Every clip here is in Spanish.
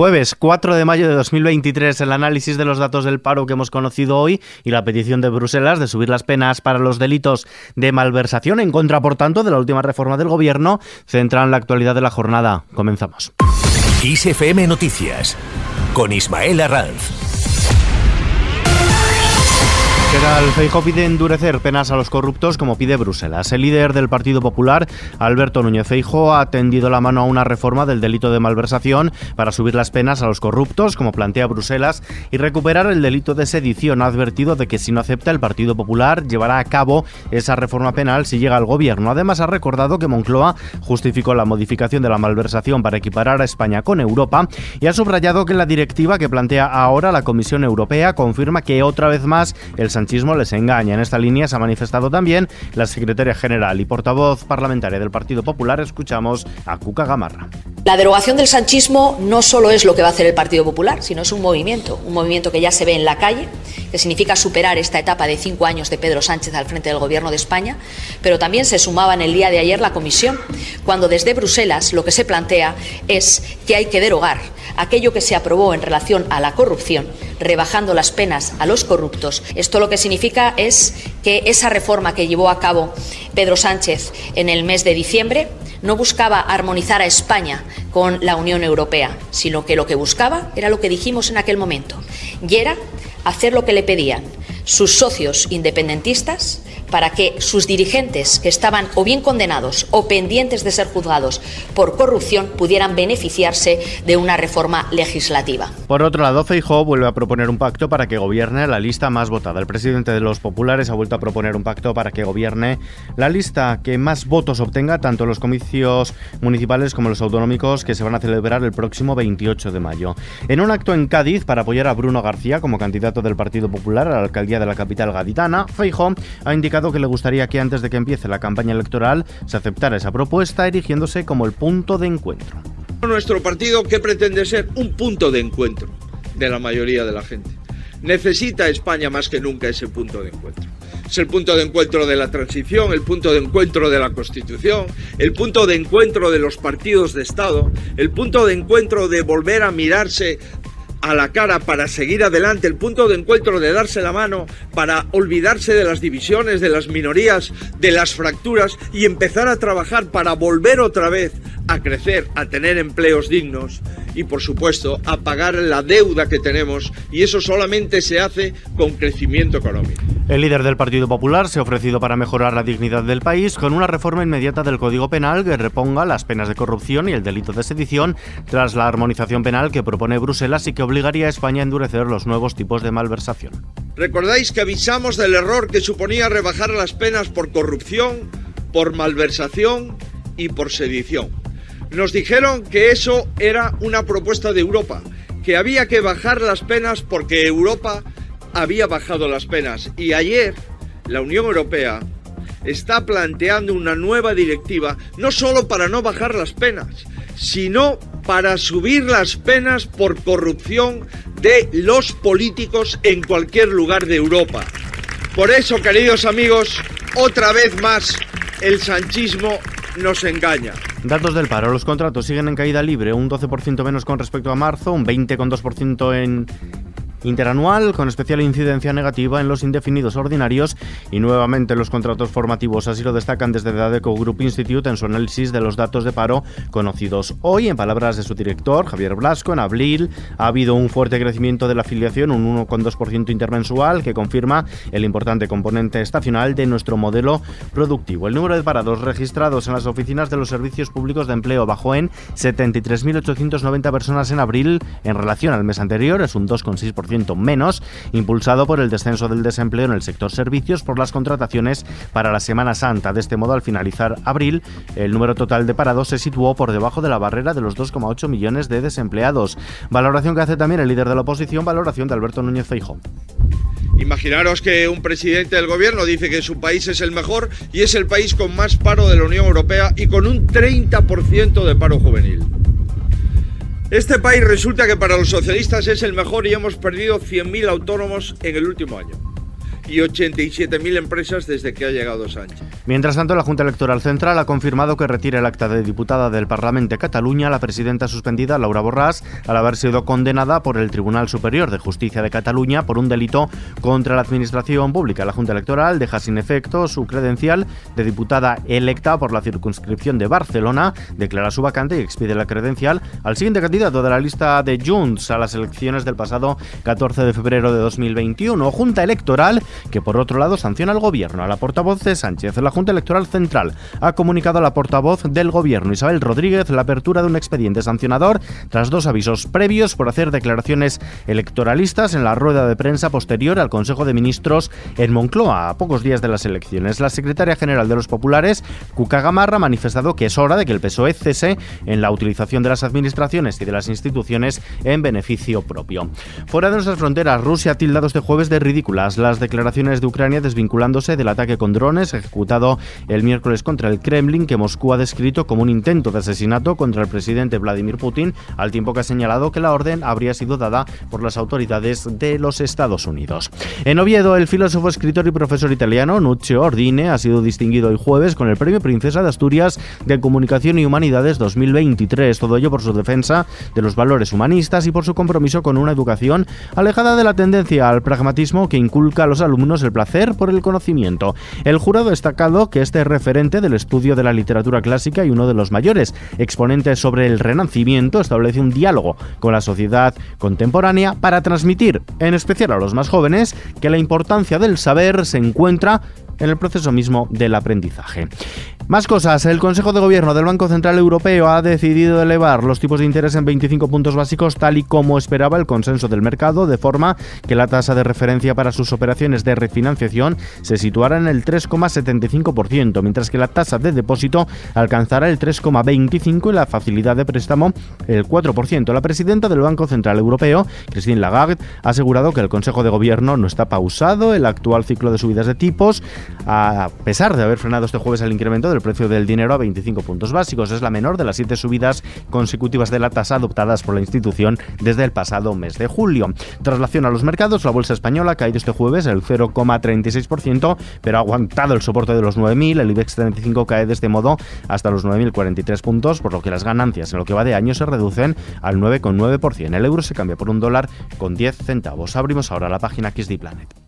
Jueves 4 de mayo de 2023, el análisis de los datos del paro que hemos conocido hoy y la petición de Bruselas de subir las penas para los delitos de malversación en contra, por tanto, de la última reforma del Gobierno, centran la actualidad de la jornada. Comenzamos. ISFM Noticias con Ismael Arranz. Feijóo pide endurecer penas a los corruptos como pide Bruselas. El líder del Partido Popular, Alberto Núñez Feijóo, ha tendido la mano a una reforma del delito de malversación para subir las penas a los corruptos como plantea Bruselas y recuperar el delito de sedición. Ha advertido de que si no acepta el Partido Popular llevará a cabo esa reforma penal si llega al gobierno. Además ha recordado que Moncloa justificó la modificación de la malversación para equiparar a España con Europa y ha subrayado que la directiva que plantea ahora la Comisión Europea confirma que otra vez más el sanchismo les engaña. En esta línea se ha manifestado también la secretaria general y portavoz parlamentaria del Partido Popular. Escuchamos a Cuca Gamarra. La derogación del sanchismo no solo es lo que va a hacer el Partido Popular, sino es un movimiento, un movimiento que ya se ve en la calle, que significa superar esta etapa de cinco años de Pedro Sánchez al frente del Gobierno de España, pero también se sumaba en el día de ayer la Comisión, cuando desde Bruselas lo que se plantea es que hay que derogar aquello que se aprobó en relación a la corrupción, rebajando las penas a los corruptos. Esto lo que significa es que esa reforma que llevó a cabo Pedro Sánchez en el mes de diciembre no buscaba armonizar a España con la Unión Europea, sino que lo que buscaba era lo que dijimos en aquel momento, y era hacer lo que le pedían. Sus socios independentistas para que sus dirigentes que estaban o bien condenados o pendientes de ser juzgados por corrupción pudieran beneficiarse de una reforma legislativa. Por otro lado, Feijóo vuelve a proponer un pacto para que gobierne la lista más votada. El presidente de los populares ha vuelto a proponer un pacto para que gobierne la lista que más votos obtenga tanto en los comicios municipales como los autonómicos que se van a celebrar el próximo 28 de mayo. En un acto en Cádiz para apoyar a Bruno García como candidato del Partido Popular a la alcaldía de la capital gaditana, Feijóo ha indicado que le gustaría que antes de que empiece la campaña electoral se aceptara esa propuesta, erigiéndose como el punto de encuentro. Nuestro partido, ¿qué pretende ser? Un punto de encuentro de la mayoría de la gente. Necesita España más que nunca ese punto de encuentro. Es el punto de encuentro de la transición, el punto de encuentro de la Constitución, el punto de encuentro de los partidos de Estado, el punto de encuentro de volver a mirarse a la cara para seguir adelante, el punto de encuentro de darse la mano para olvidarse de las divisiones, de las minorías, de las fracturas y empezar a trabajar para volver otra vez a crecer, a tener empleos dignos y por supuesto a pagar la deuda que tenemos y eso solamente se hace con crecimiento económico. El líder del Partido Popular se ha ofrecido para mejorar la dignidad del país con una reforma inmediata del Código Penal que reponga las penas de corrupción y el delito de sedición tras la armonización penal que propone Bruselas y que obligaría a España a endurecer los nuevos tipos de malversación. ¿Recordáis que avisamos del error que suponía rebajar las penas por corrupción, por malversación y por sedición? Nos dijeron que eso era una propuesta de Europa, que había que bajar las penas porque Europa había bajado las penas. Y ayer la Unión Europea está planteando una nueva directiva, no solo para no bajar las penas, sino para subir las penas por corrupción de los políticos en cualquier lugar de Europa. Por eso, queridos amigos, otra vez más el sanchismo nos engaña. Datos del paro. Los contratos siguen en caída libre, un 12% menos con respecto a marzo, un 20,2% en interanual con especial incidencia negativa en los indefinidos ordinarios y nuevamente los contratos formativos. Así lo destacan desde Dadeco Group Institute en su análisis de los datos de paro conocidos hoy. En palabras de su director, Javier Blasco, en abril ha habido un fuerte crecimiento de la afiliación, un 1,2% intermensual, que confirma el importante componente estacional de nuestro modelo productivo. El número de parados registrados en las oficinas de los servicios públicos de empleo bajó en 73.890 personas en abril en relación al mes anterior, es un 2,6% menos, impulsado por el descenso del desempleo en el sector servicios por las contrataciones para la Semana Santa. De este modo, al finalizar abril, el número total de parados se situó por debajo de la barrera de los 2,8 millones de desempleados. Valoración que hace también el líder de la oposición, valoración de Alberto Núñez Feijóo. Imaginaros que un presidente del gobierno dice que su país es el mejor y es el país con más paro de la Unión Europea y con un 30% de paro juvenil. Este país resulta que para los socialistas es el mejor y hemos perdido 100.000 autónomos en el último año. Y 87.000 empresas desde que ha llegado Sánchez. Mientras tanto, la Junta Electoral Central ha confirmado que retira el acta de diputada del Parlamento de Cataluña la presidenta suspendida Laura Borràs al haber sido condenada por el Tribunal Superior de Justicia de Cataluña por un delito contra la administración pública. La Junta Electoral deja sin efecto su credencial de diputada electa por la circunscripción de Barcelona, declara su vacante y expide la credencial al siguiente candidato de la lista de Junts a las elecciones del pasado 14 de febrero de 2021. Junta Electoral que por otro lado sanciona al gobierno. A la portavoz de Sánchez, la Junta Electoral Central ha comunicado a la portavoz del gobierno, Isabel Rodríguez, la apertura de un expediente sancionador tras dos avisos previos por hacer declaraciones electoralistas en la rueda de prensa posterior al Consejo de Ministros en Moncloa, a pocos días de las elecciones. La secretaria general de los populares, Cuca Gamarra, ha manifestado que es hora de que el PSOE cese en la utilización de las administraciones y de las instituciones en beneficio propio. Fuera de nuestras fronteras, Rusia ha tildado este jueves de ridículas las declaraciones de Ucrania desvinculándose del ataque con drones ejecutado el miércoles contra el Kremlin, que Moscú ha descrito como un intento de asesinato contra el presidente Vladimir Putin, al tiempo que ha señalado que la orden habría sido dada por las autoridades de los Estados Unidos. En Oviedo, el filósofo, escritor y profesor italiano Nuccio Ordine ha sido distinguido el jueves con el Premio Princesa de Asturias de Comunicación y Humanidades 2023, todo ello por su defensa de los valores humanistas y por su compromiso con una educación alejada de la tendencia al pragmatismo que inculca a los alumnos el placer por el conocimiento. El jurado ha destacado que este referente del estudio de la literatura clásica y uno de los mayores exponentes sobre el Renacimiento establece un diálogo con la sociedad contemporánea para transmitir, en especial a los más jóvenes, que la importancia del saber se encuentra en el proceso mismo del aprendizaje. Más cosas. El Consejo de Gobierno del Banco Central Europeo ha decidido elevar los tipos de interés en 25 puntos básicos tal y como esperaba el consenso del mercado, de forma que la tasa de referencia para sus operaciones de refinanciación se situara en el 3,75%, mientras que la tasa de depósito alcanzará el 3,25% y la facilidad de préstamo el 4%. La presidenta del Banco Central Europeo, Christine Lagarde, ha asegurado que el Consejo de Gobierno no está pausado el actual ciclo de subidas de tipos, a pesar de haber frenado este jueves el incremento del precio del dinero a 25 puntos básicos. Es la menor de las siete subidas consecutivas de la tasa adoptadas por la institución desde el pasado mes de julio. Traslación a los mercados, la bolsa española ha caído este jueves el 0,36%, pero ha aguantado el soporte de los 9.000. El IBEX 35 cae de este modo hasta los 9.043 puntos, por lo que las ganancias en lo que va de año se reducen al 9,9%. El euro se cambia por un dólar con 10 centavos. Abrimos ahora la página XD.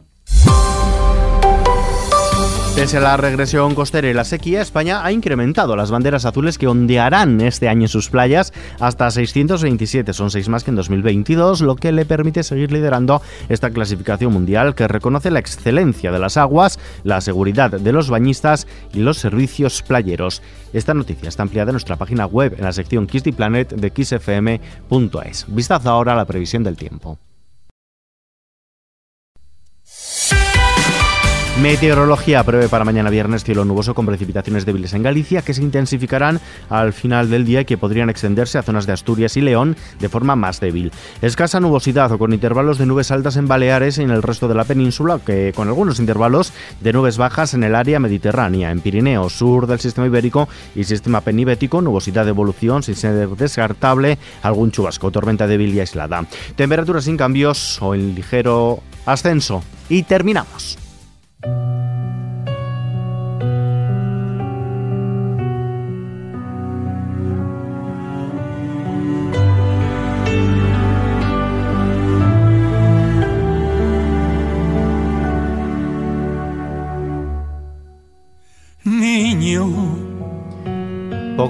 Pese a la regresión costera y la sequía, España ha incrementado las banderas azules que ondearán este año en sus playas hasta 627, son seis más que en 2022, lo que le permite seguir liderando esta clasificación mundial que reconoce la excelencia de las aguas, la seguridad de los bañistas y los servicios playeros. Esta noticia está ampliada en nuestra página web en la sección Kiss Planet de kissfm.es. Vistazo ahora a la previsión del tiempo. Meteorología prevé para mañana viernes cielo nuboso con precipitaciones débiles en Galicia que se intensificarán al final del día y que podrían extenderse a zonas de Asturias y León de forma más débil. Escasa nubosidad o con intervalos de nubes altas en Baleares y en el resto de la península, que con algunos intervalos de nubes bajas en el área mediterránea, en Pirineos, sur del sistema ibérico y sistema penibético, nubosidad de evolución sin ser descartable, algún chubasco, tormenta débil y aislada. Temperaturas sin cambios o en ligero ascenso. Y terminamos. Niño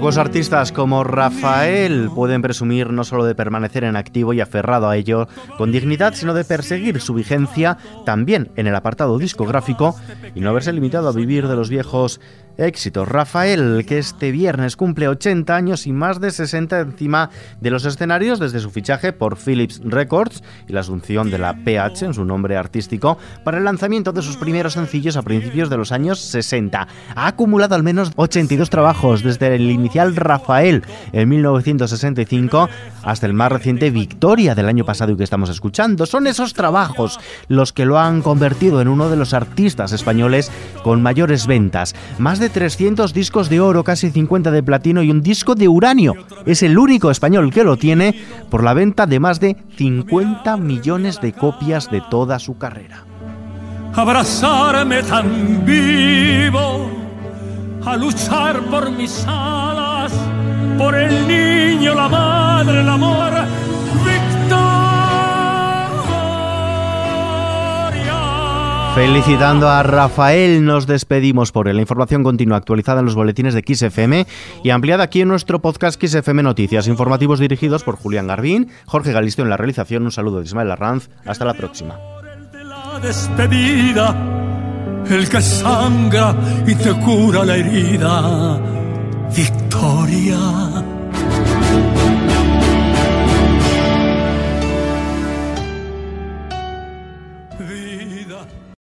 Pocos artistas como Rafael pueden presumir no solo de permanecer en activo y aferrado a ello con dignidad, sino de perseguir su vigencia también en el apartado discográfico y no haberse limitado a vivir de los viejos Éxito. Rafael, que este viernes cumple 80 años y más de 60 encima de los escenarios desde su fichaje por Philips Records y la asunción de la PH en su nombre artístico para el lanzamiento de sus primeros sencillos a principios de los años 60. Ha acumulado al menos 82 trabajos desde el inicial Rafael en 1965 hasta el más reciente Victoria del año pasado y que estamos escuchando. Son esos trabajos los que lo han convertido en uno de los artistas españoles con mayores ventas. Más de 300 discos de oro, casi 50 de platino y un disco de uranio. Es el único español que lo tiene por la venta de más de 50 millones de copias de toda su carrera. abrazarme tan vivo, a luchar por mis alas, por el niño, la madre, el amor. Felicitando a Rafael, nos despedimos por él. La información continua actualizada en los boletines de XFM y ampliada aquí en nuestro podcast XFM Noticias, informativos dirigidos por Julián Garbín, Jorge Galisto en la realización. Un saludo de Ismael Arranz. Hasta la próxima despedida, el que sangra y te cura la herida. Victoria.